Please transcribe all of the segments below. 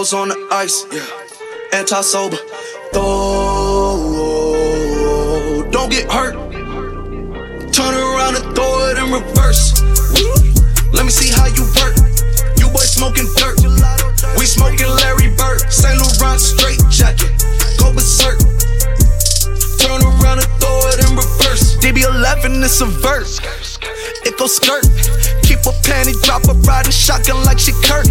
On the ice, yeah. Anti sober. Don't get hurt. Turn around and throw it in reverse. Let me see how you work. You boys smoking dirt. We smoking Larry Bird. Saint Laurent straight jacket. Go berserk. Turn around and throw it in reverse. DB11 is a verse. It go skirt. Keep a panty dropper riding shotgun like she Kurt.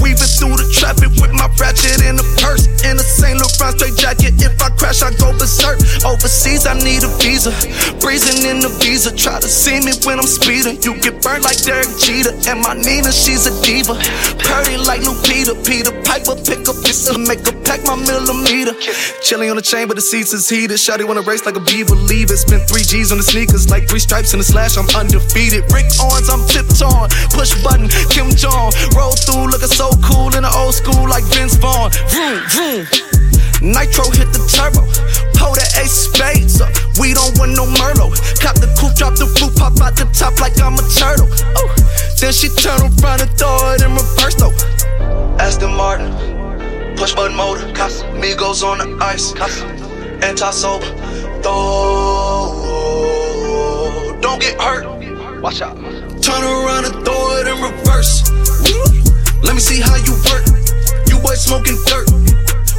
Weaving through the traffic with my ratchet in a purse. In a Saint Laurent straight jacket. If I crash, I go berserk. Overseas, I need a visa. Breezing in the visa. Try to see me when I'm speeding. You get burned like Derek Jeter. And my Nina, she's a diva. Purdy like Lupita. Peter Peter Piper, pick up this and make a pack my millimeter. Chilling on the chain, but the seats is heated. Shotty wanna race like a beaver. Leave it. Spent three G's on the sneakers. Like three stripes in the slash. I'm undefeated. Rick Owens, I'm tiptoeing. Push button, Kim Jong. Roll through, looking so cool in the old school like Vince Vaughn. Vroom, vroom. Nitro hit the turbo. Pull the ace spades up. We don't want no Merlot. Cop the coupe, drop the roof, pop out the top like I'm a turtle. Ooh. Then she turn around and throw it in reverse though. Aston Martin, push button motor. Migos on the ice. Anti sober. Throw, don't get hurt. Watch out. Turn around and throw it in reverse. Let me see how you work. You boys smoking dirt.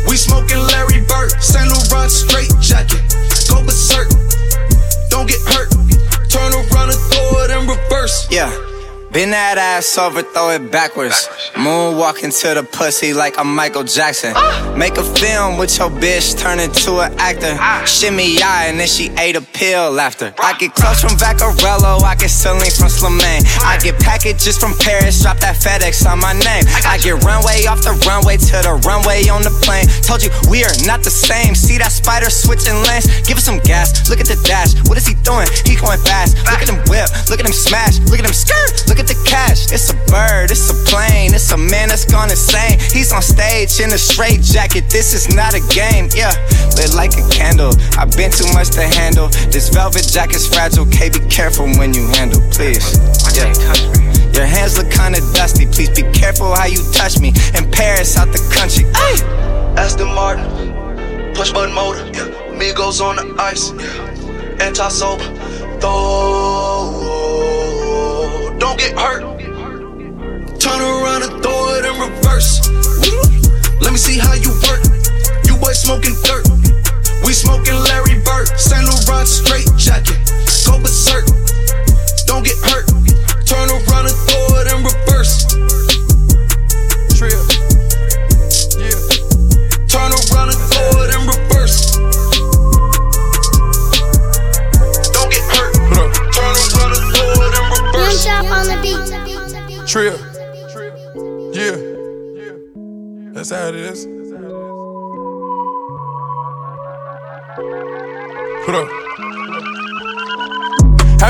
We smoking Larry Bird. Saint Laurent straight jacket. Go berserk. Don't get hurt. Turn around and throw it in reverse. Yeah. Bend that ass over, throw it backwards. Moonwalk into the pussy like I'm Michael Jackson. Make a film with your bitch, turn into an actor. Shimmy eye, and then she ate a pill after. I get clothes from Vaccarello, I get Celine from Slimane. I get packages from Paris, drop that FedEx on my name. I get runway off the runway to the runway on the plane. Told you we are not the same. See that spider switching lanes? Give us some gas. Look at the dash. What is he doing? He going fast. Look at him whip. Look at him smash. Look at him skirt. Look at the cash. It's a bird. It's a plane. It's a man that's gone insane. He's on stage in a straight jacket. This is not a game. Yeah, lit like a candle. I've been too much to handle. This velvet jacket's fragile. K, be careful when you handle, please. Yeah. Your hands look kinda dusty. Please be careful how you touch me. In Paris, out the country. Ay! Aston Martin, push button motor. Migos on the ice. Anti sober. Throw, don't get hurt. Turn around and throw it in reverse. Let me see how you work. You boys smoking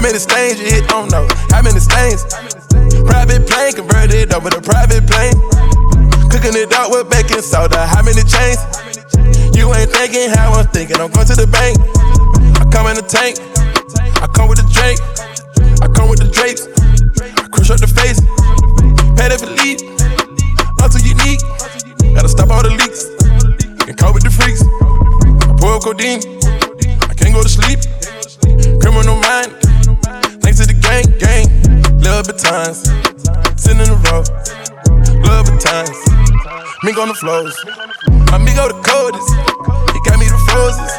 many stains you hit? Don't know. How many stains? Private plane converted over to private plane. Cooking it up with baking soda. How many chains? You ain't thinking how I'm thinking. I'm going to the bank. I come in the tank. I come with the drink. I come with the drapes. I crush up the face. Pay for lead. I'm too unique. Gotta stop all the leaks. And cope with the freaks. I pour codeine. I can't go to sleep. Criminal mind. Gang, gang. Love times. Sitting in the row. Love times. Mink on the floors. Amigo the coldest. He got me the roses.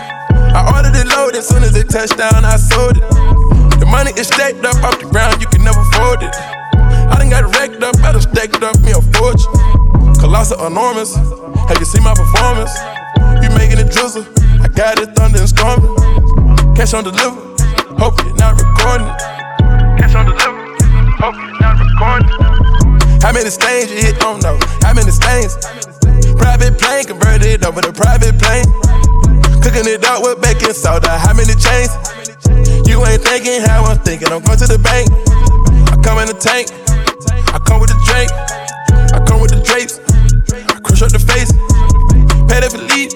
I ordered it loaded. Soon as it touched down, I sold it. The money is stacked up off the ground. You can never fold it. I done got racked up, I done stacked up me a fortune. Colossal enormous. Have you seen my performance? You making it drizzle. I got it thunder and storming. Cash on deliver. Hope you're not recording. it. Cash on deliver. Hope you're not recording. How many stains you hit? Don't know. How many stains? Private plane converted over to private plane. Cooking it up with baking soda. How many chains? You ain't thinking how I'm thinking. I'm going to the bank. I come in the tank. I come with the drink. I come with the drapes. I crush up the face. Pay for lead.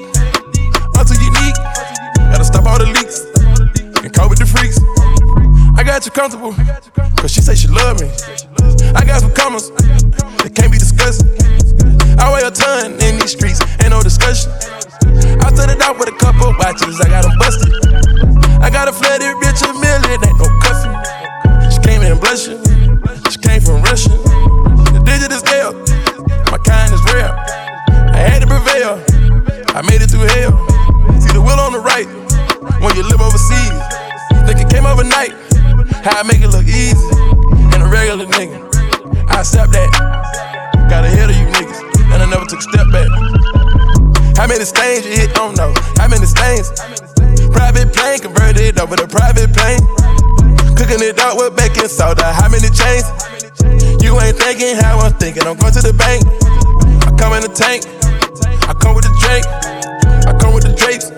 I'm too unique. Gotta stop all the leaks. And cope with the freaks. I got you comfortable. Cause she say she love me. I got some commas. that can't be discussed. I weigh a ton in these streets. Ain't no discussion. I set it out with a couple watches. I got them busted. I got a flooded bitch a million. Ain't no cuffing. She came in blushing. She came from Russia. The digit is hell. My kind is rare. I had to prevail. I made it through hell. See the will on the right when you live overseas. Think it came overnight how I make it look easy. And a regular nigga, I accept that. Got ahead of you niggas, and I never took a step back. How many stains you hit? Don't know. How many stains? Private plane converted over to private plane. Cooking it up with baking soda. How many chains? You ain't thinking how I'm thinking. I'm going to the bank. I come in the tank. I come with the drink. I come with the drapes.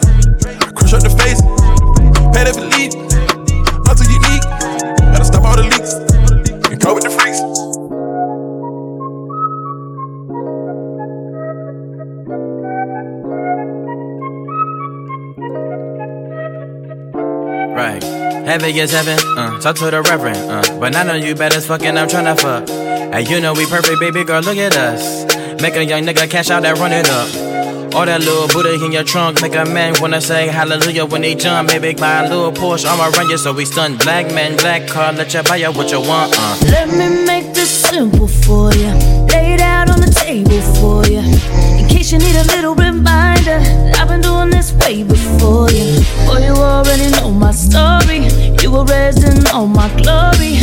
Heaven is heaven, uh, talk to the reverend, uh, but I know you better fucking, I'm tryna fuck. Hey, you know we perfect, baby girl, look at us. Make a young nigga cash out that run it up. All that little booty in your trunk, make a man wanna say hallelujah when he jump. Baby, buy a little Porsche, I'ma run you so we stun. Black man, black car, let you buy you what you want, uh. Let me make this simple for you. Lay it out on the table for you. In case you need a little reminder, I've been doing this way before you. Boy, you already know my story. You were raised in all my glory.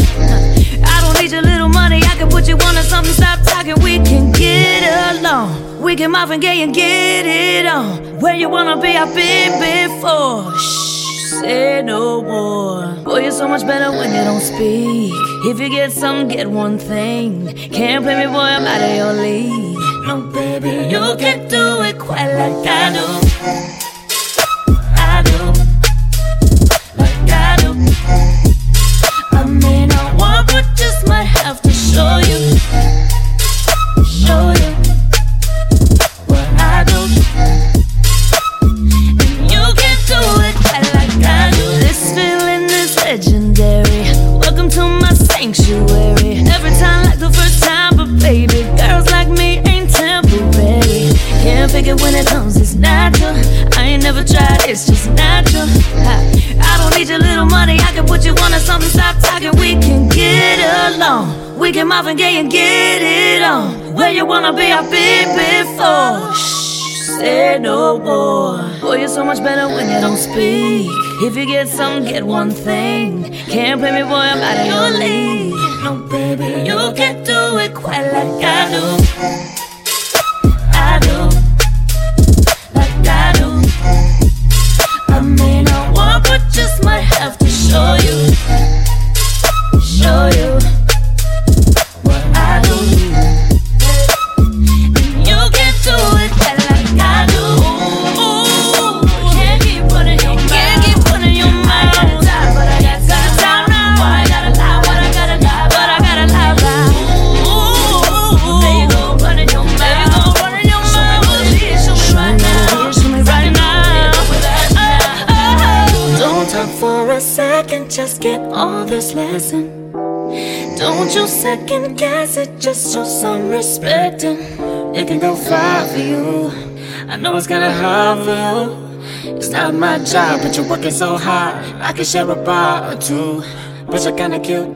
I don't need your little money, I can put you on to something. Stop talking, we can get along. We can muff and gay and get it on. Where you wanna be, I've been before. Shh, say no more. Boy, you're so much better when you don't speak. If you get some, get one thing. Can't play me, boy, I'm out of your league. No, baby, you can do it quite like I do. Along. We can muff and gay and get it on. Where you wanna be, I've been before. Shh, say no more. Boy, you're so much better when you don't speak. If you get some, get one thing. Can't play me, boy, I'm out of your league. No, baby, you can't do it quite like I do. Lesson. Don't you second guess it, just show some respect and it can go far for you. I know it's kinda hard for you. It's not my job, but you're working so hard. I can share a bar or two, but you're kinda cute.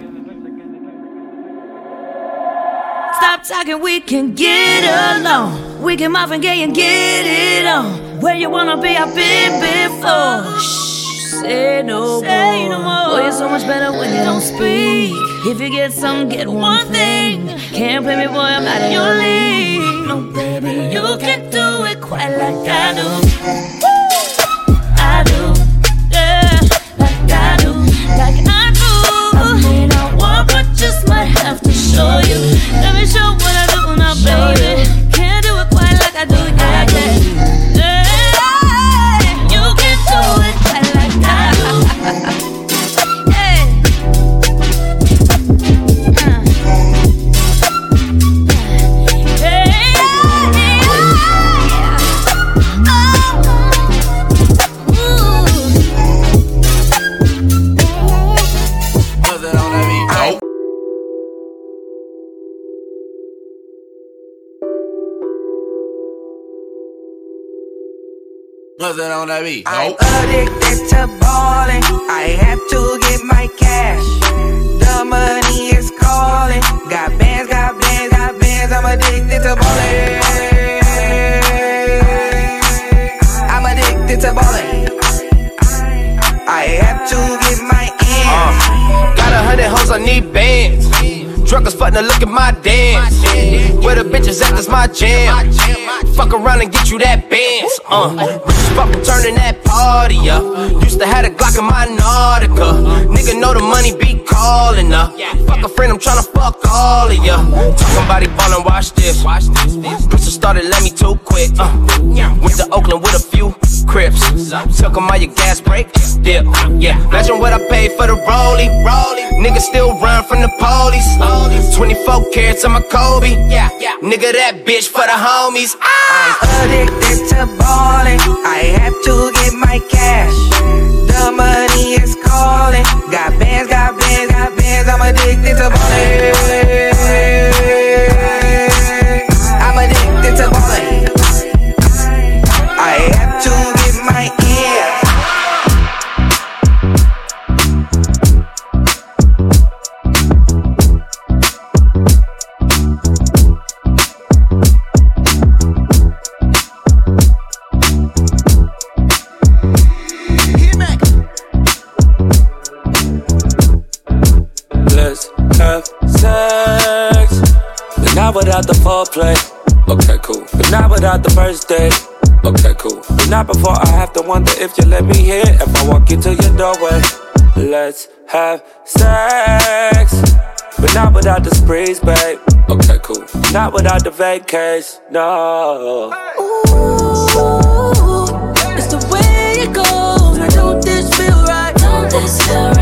Stop talking, we can get along. We can muff and gay and get it on. Where you wanna be, I've been before. Shh, say no more. Boy, you're so much better when you don't speak. If you get some, get one thing. Can't play me, boy, I'm out of your league. No, baby, you can do it quite like I do. I do. Yeah, like I do. Like I do. I may not want, but just might have to show you. Let me show what I do now, baby. Can't do it quite like I do, yeah. Yeah, What's that on that beat? I'm addicted to balling. I have to get my cash. The money is calling. Got bands, got bands, got bands. I'm addicted to balling. I'm addicted to balling. I have to get my ends. Uh, got a hundred hoes, I need bands. Drunk fuck, now look at my dance. Where the bitches at, that's my jam. Fuck around and get you that bands. Uh, rich as fuck, turning that party up. Used to have a Glock in my Nautica. Nigga know the money be calling up. Fuck a friend, I'm tryna fuck all of ya. Talking body ballin', watch this. Bitches started, let me too quick. Uh, went to Oakland with a few crips. Took 'em all your gas break. Dip, yeah. Imagine what I paid for the rollie. Nigga still run from the police. 24 carats on my Kobe. Yeah, yeah. Nigga, that bitch for the homies. Ah! I'm addicted to balling. I have to get my cash. The money is calling. Got bands, got bands, got bands. I'm addicted to balling. Foreplay. Okay, cool. But not without the first date. Okay, cool. But not before I have to wonder if you let me here. If I walk into your doorway. Let's have sex. But not without the sprees, babe. Okay, cool. Not without the vacays, no. Ooh, It's the way it goes. Now don't this feel right? Don't this feel right?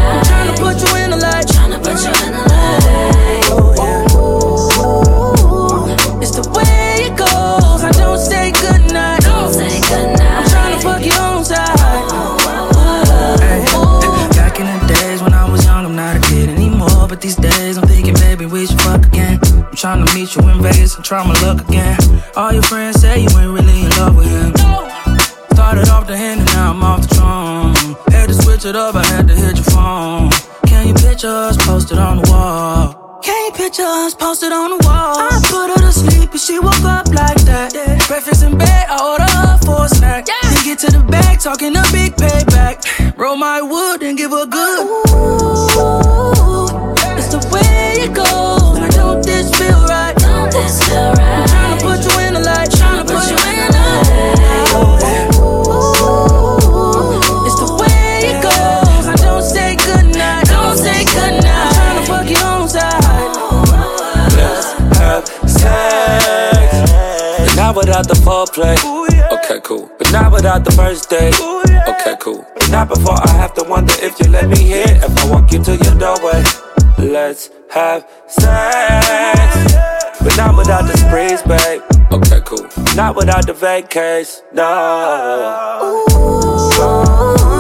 Meet you in Vegas and try my luck again. All your friends say you ain't really in love with him. Started off the hand and now I'm off the throne. Had to switch it up, I had to hit your phone. Can you picture us posted on the wall? Can you picture us posted on the wall? I put her to sleep and she woke up like that. Breakfast in bed, I order her for a snack. Then get to the bag, talking a big payback. Roll my wood and give her good. Ooh, It's the way it goes. In the light. Trying to put you in the light. It's the way it goes. Now don't say goodnight. Don't say goodnight. I'm trying to fuck you on side. Let's have sex. Not without the foreplay. Okay, cool. But not without the first date. Okay, cool. But not before I have to wonder if you let me here. If I walk you to your doorway. Let's have sex. But not without the sprees, babe. Okay, cool. Not without the vacays, no. It's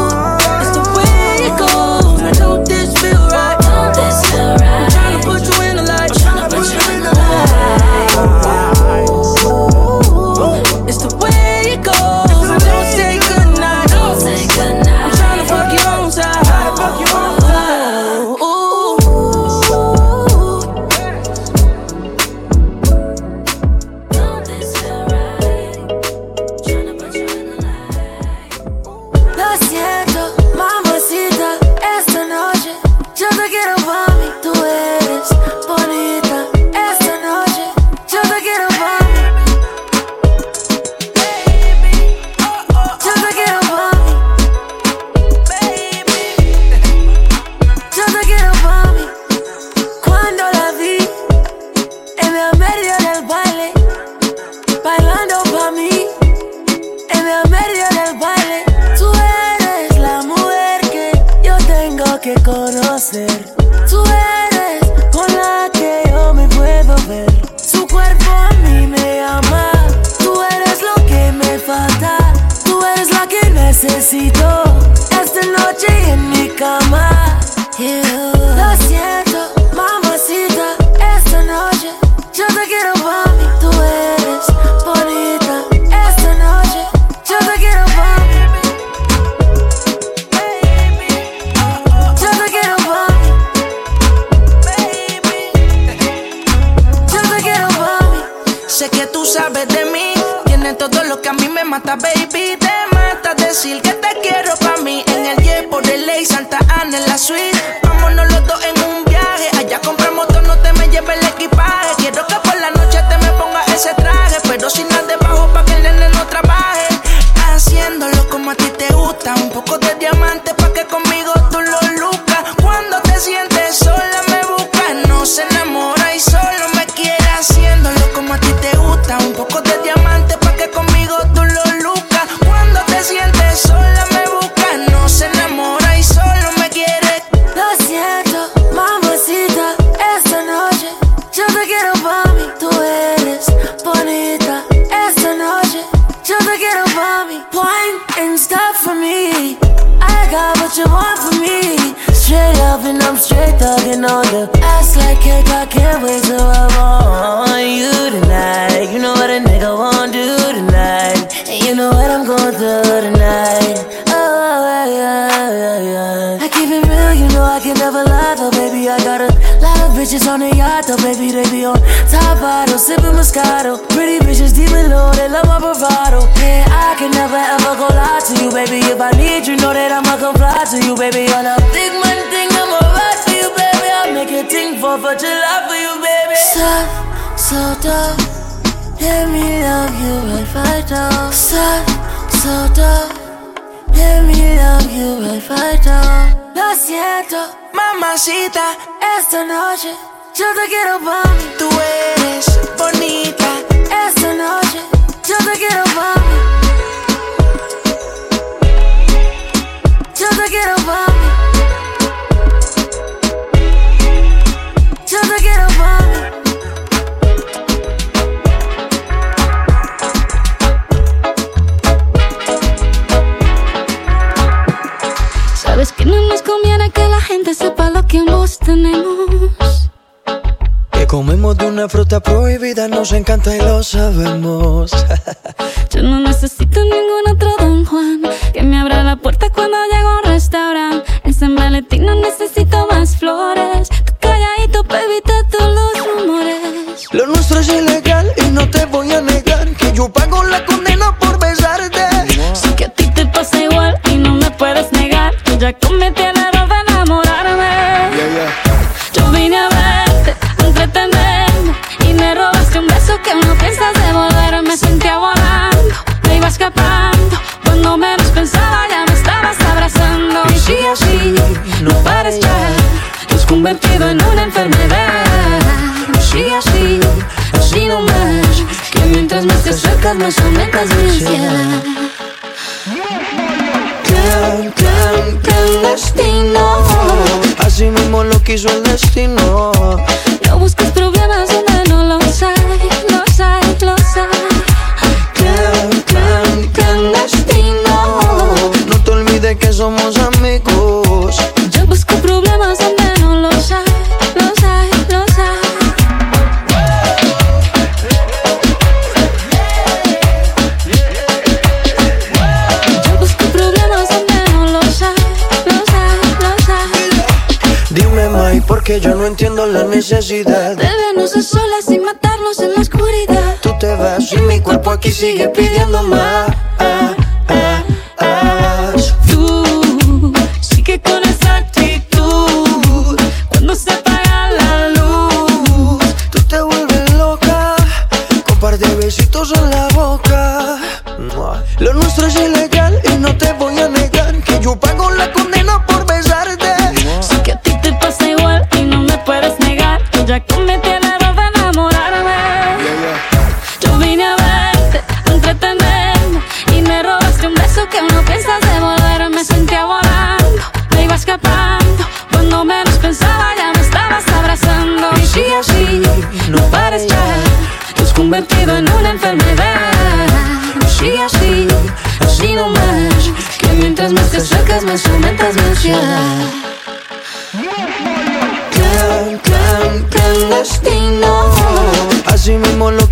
baby. I got a lot of bitches on the yacht, though, baby. They be on top bottle, sipping Moscato. Pretty bitches deep in low, they love my bravado. Yeah, I can never ever go lie to you, baby. If I need you, know that I'ma come fly to you, baby. On a big man thing, I'ma ride for you, baby. I'll make it ting for for July for you, baby. Stop, so tough. Let me love you right right now. Stop, so tough. Let me love you right right now. Lo siento, Mamacita, esta noche yo te quiero pa' mí. tú eres bonita. Esta noche yo te quiero pa' mí. Yo te quiero pa' mí. Yo te quiero gente sepa lo que ambos tenemos. Que comemos de una fruta prohibida, nos encanta y lo sabemos. Yo no necesito ningún otro Don Juan que me abra la puerta cuando llego a un restaurante. En San Valentín no necesito más flores. Tú calladito para evitar todos los rumores. Lo nuestro es ilegal y no te voy a negar que yo pago la condena por besarte. Sé que a ti te pasa igual y no me puedes negar. Tú ya cometí vine a verte, a entretenerme. Y me robaste un beso que no piensas devolver. Me sentía volando, me iba escapando. Cuando menos pensaba ya me estabas abrazando. Y sí, así, no pares ya. Te has convertido en una enfermedad. Y sí, así, así no más Que mientras más te acercas más aumentas mi ansiedad. Clan, clan, clandestino. Así mismo lo quiso el destino. No busques problemas donde no los hay, los hay, los hay Clan, clan, clandestino. No te olvides que somos Porque yo no entiendo la necesidad. Débenos a solas sin matarnos en la oscuridad. Tú te vas y mi cuerpo aquí sigue pidiendo más.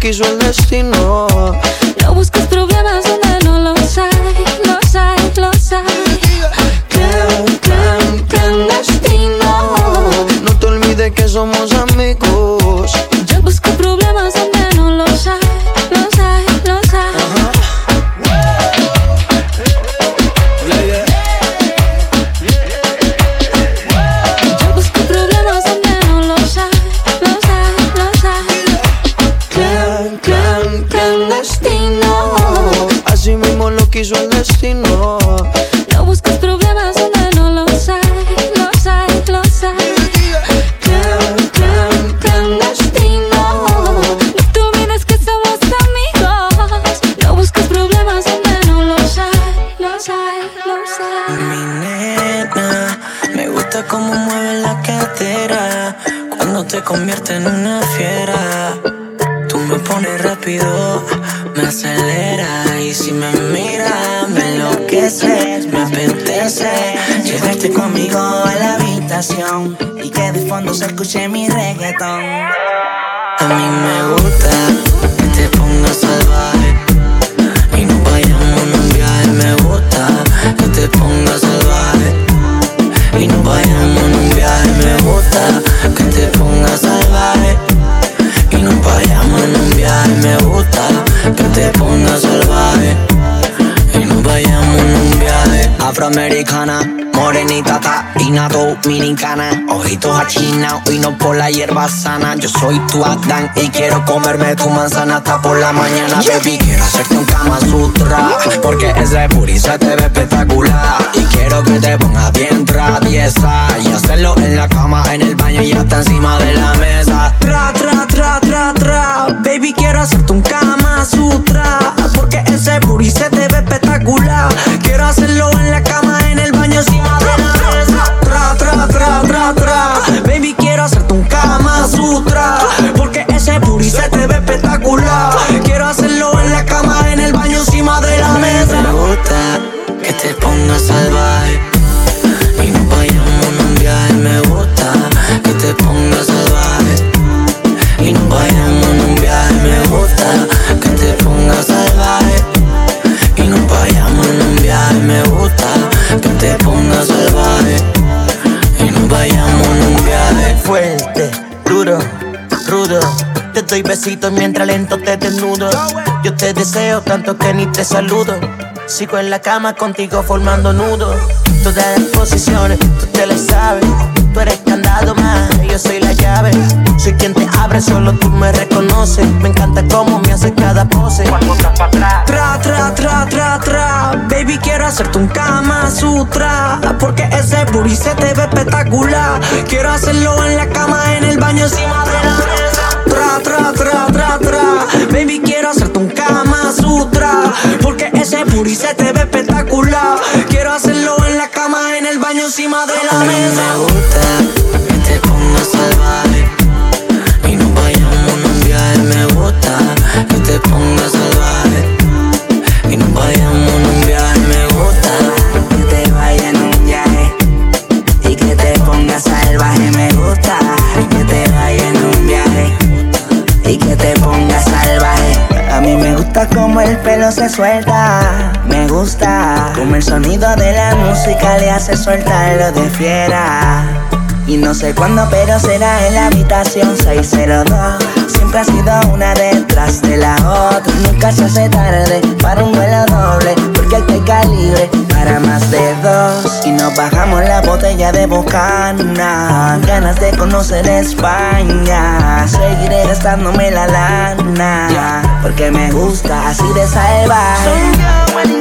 Quiso el destino. En una fiera. Tú me pones rápido, me acelera y si me miras me enloqueces, me apetece llevarte conmigo a la habitación y que de fondo se escuche mi reggaetón. A mí me gusta que te pongas salvaje y nos vayamos en un viaje. Me gusta que te pongas salvaje y nos vayamos en un viaje. Me gusta que te pongas salvaje y nos vayamos en un viaje. Me gusta que te pongas salvaje Afroamericana, morenita, taína, dominicana, ojitos achinados y no por la hierba sana. Yo soy tu Adán y quiero comerme tu manzana hasta por la mañana, baby. Quiero hacerte un Kama Sutra porque ese booty se te ve espectacular y quiero que te pongas bien traviesa y hacerlo en la cama, en el baño y hasta encima de la mesa. Tra, tra, tra, tra, tra, baby, quiero hacerte un Kama Sutra porque ese booty se te ve espectacular. Hacerlo en la cama, en el baño, la mesa. Tra, tra, tra, tra, tra, baby, quiero hacerte un Kama Sutra porque ese booty se te ve espectacular. Quiero hacerlo en la cama, en el baño, encima de la mesa. Me gusta que te pongas salvaje y nos vayamos en un viaje. Me gusta que te pongas salvaje y nos vayamos en un viaje. Me gusta mientras lento te desnudo. Yo te deseo tanto que ni te saludo. Sigo en la cama contigo formando nudos. Todas las posiciones, tú te las sabes. Tú eres candado más, yo soy la llave. Soy quien te abre, solo tú me reconoces. Me encanta cómo me hace cada pose. Tra, tra, tra, tra, tra. Baby, quiero hacerte un Kama Sutra. Porque ese booty se te ve espectacular. Quiero hacerlo en la cama, en el baño, encima de la quiero hacerte un Kama Sutra. Porque ese booty se te ve espectacular. Quiero hacerlo en la cama, en el baño, encima de la mesa. Me gusta como el pelo se suelta. Me gusta como el sonido de la música le hace soltarlo de fiera. Y no sé cuándo, pero será en la habitación 602. Siempre ha sido una detrás de la otra. Nunca se hace tarde para un vuelo doble. Porque aquí hay calibre para más de dos. Y nos bajamos la botella de bocana. Ganas de conocer España. Seguiré gastándome la lana. Porque me gusta así de salvaje.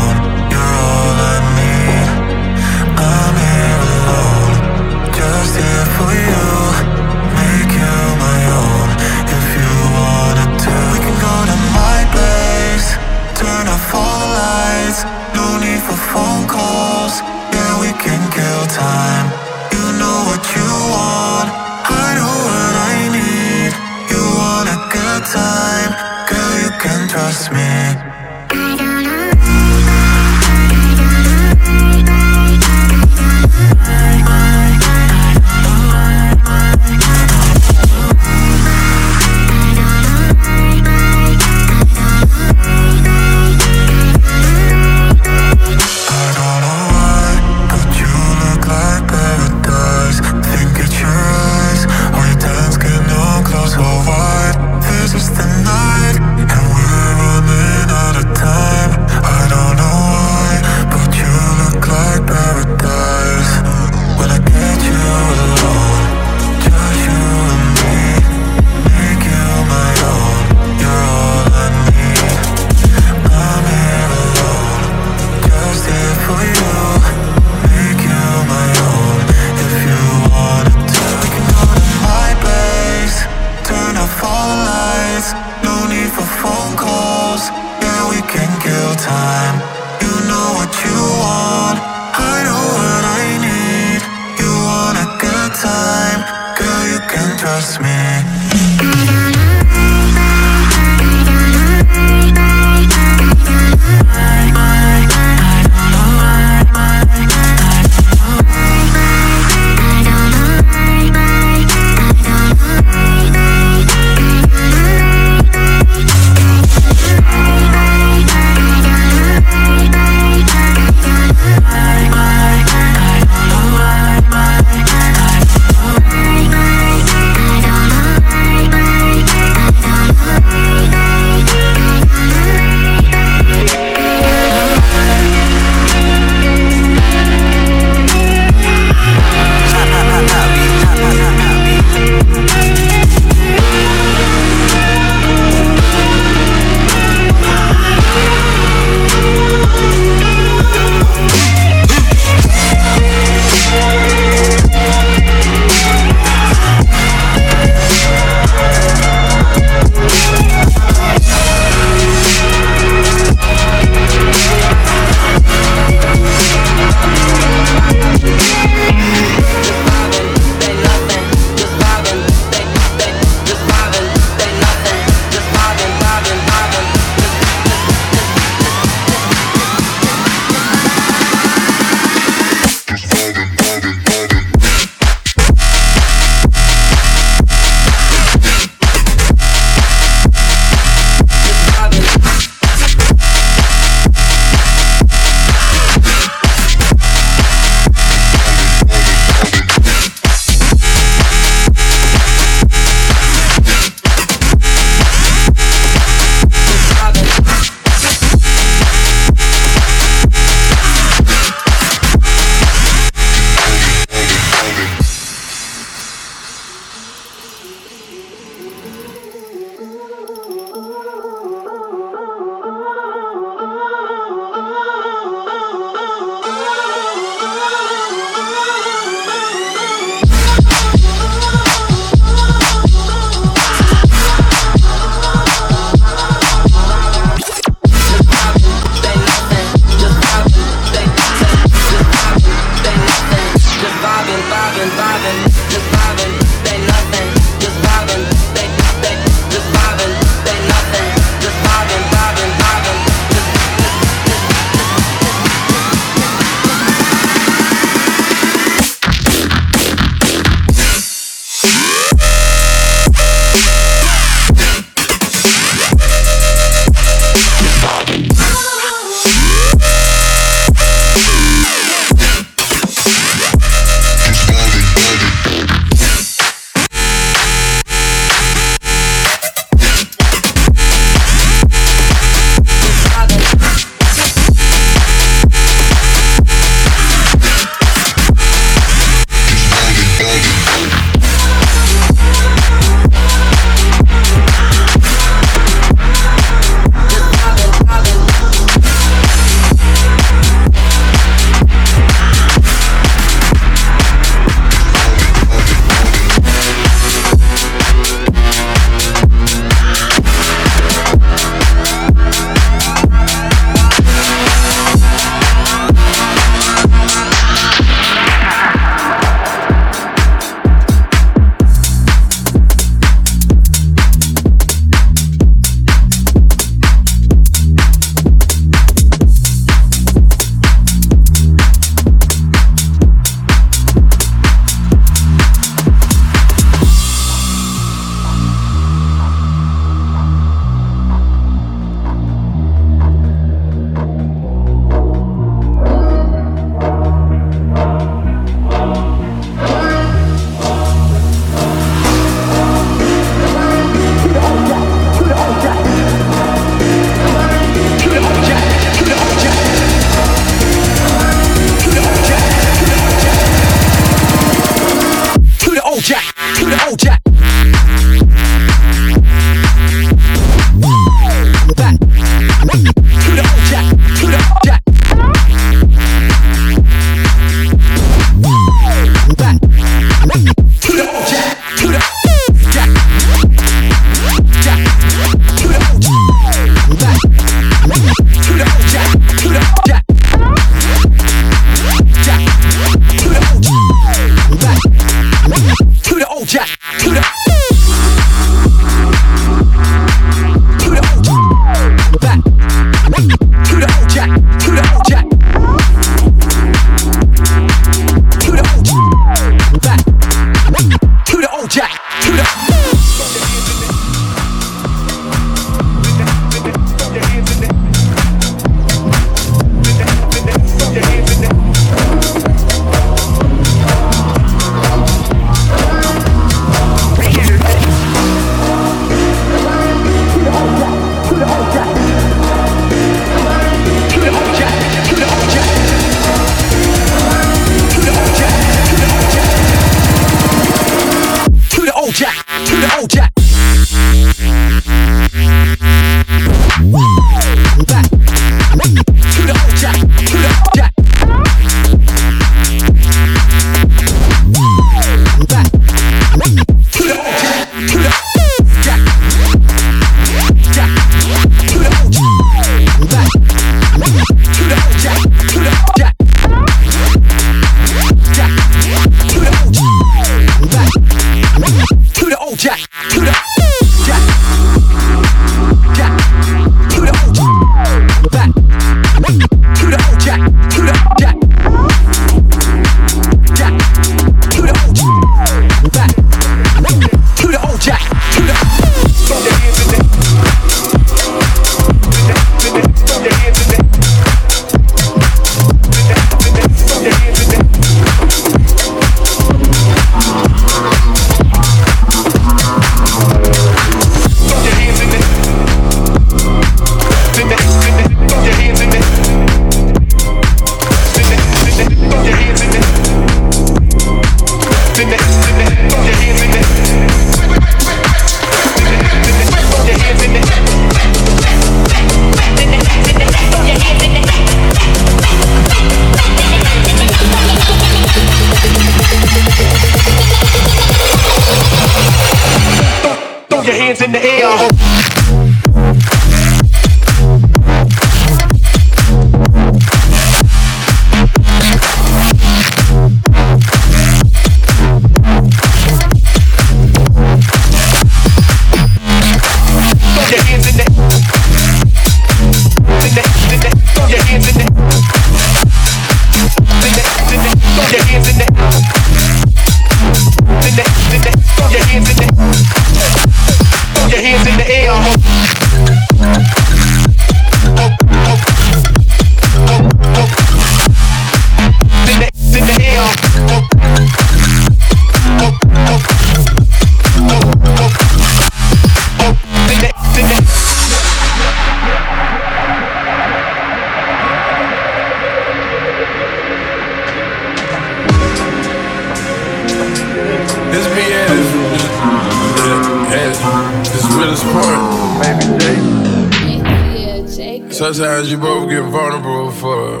Sometimes you both get vulnerable for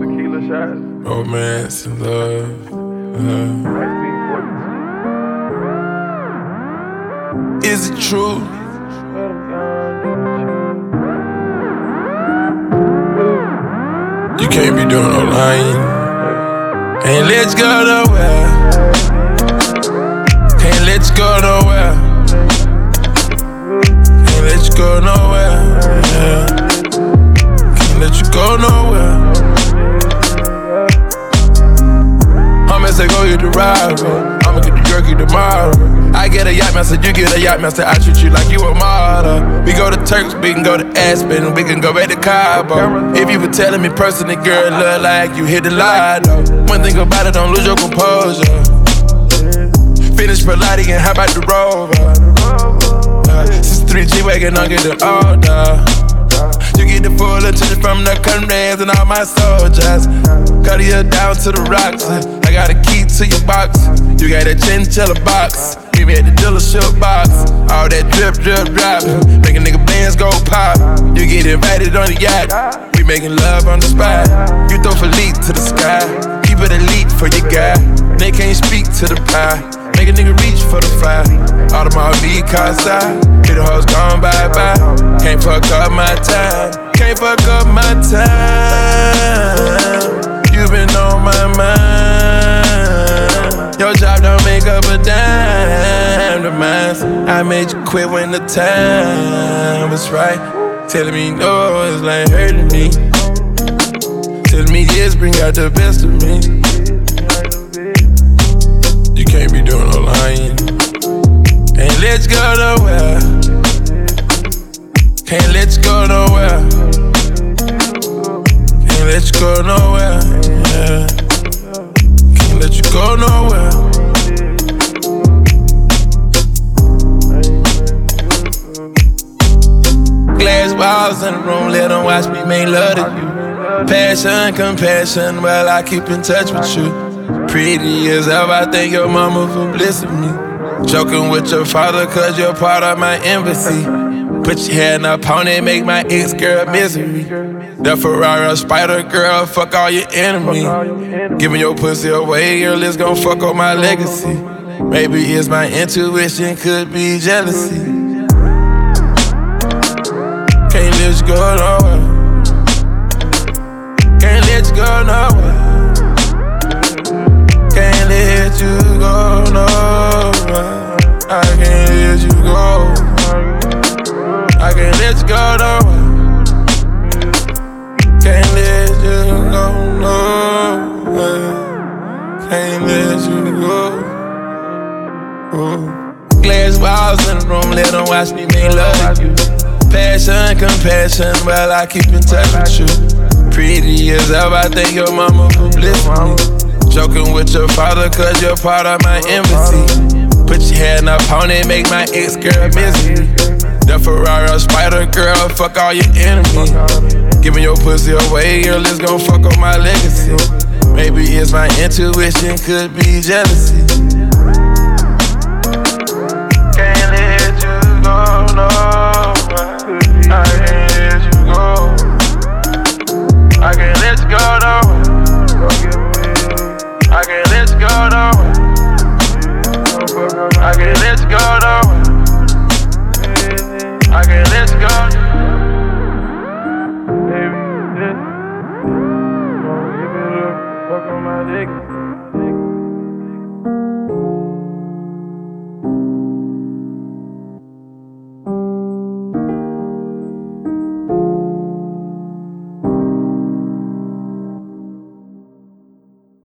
tequila shots, romance and love. love. Is it true? You can't be doing no lying. Can't let you go nowhere. Can't let you go nowhere. Can't let you go nowhere. Yeah. Let you go nowhere. I'ma say go get the ride, bro. I'ma get the jerky tomorrow. I get a yacht master, you get a yacht master. I treat you like you a model. We go to Turks, we can go to Aspen, we can go back to Cabo. If you were telling me personally, girl, look like you hit the lotto. One thing about it, don't lose your composure. Finish Pilates and how about the rover? Uh, since 3G wagon, I get the order. You get the full attention from the comrades and all my soldiers. Cut you down to the rocks. I got a key to your box. You got a chinchilla box. Meet me at the dealership box. All that drip, drip, drop. Make a nigga bands go pop. You get invited on the yacht. We making love on the spot. You throw Philippe to the sky. Keep it elite for your guy. They can't speak to the pie. Make a nigga reach for the fire. Audemars V side. Hit the hoes gone bye bye. Can't fuck up my time. Can't fuck up my time. You been on my mind. Your job don't make up a dime to mine. I made you quit when the time was right. Telling me no, it's like hurting me. Telling me yes, bring out the best of me. Let you go nowhere. Can't let you go nowhere. Can't let you go nowhere. Yeah. Can't let you go nowhere. Glass walls in the room, let them watch me make love to you. Passion, compassion, well, I keep in touch with you. Pretty as ever, I thank your mama for blessing me. Joking with your father, cause you're part of my embassy. Put your hand up on it, make my ex girl misery. The Ferrari spider girl, fuck all your enemies. Giving your pussy away, girl, it's gon' fuck up my legacy. Maybe it's my intuition, could be jealousy. Can't let you go nowhere. Can't let you go nowhere. Passion, well, I keep in touch with you. Pretty as ever, I think your mama for blessing me. Joking with your father, cause you're part of my embassy. Put your hand up on it, make my ex girl misery. The Ferrari spider girl, fuck all your enemies. Giving your pussy away, girl, it's gon' fuck up my legacy. Maybe it's my intuition, could be jealousy. Can't let you go, no. I I can't let you go nowhere. I can't let you go nowhere. I can't let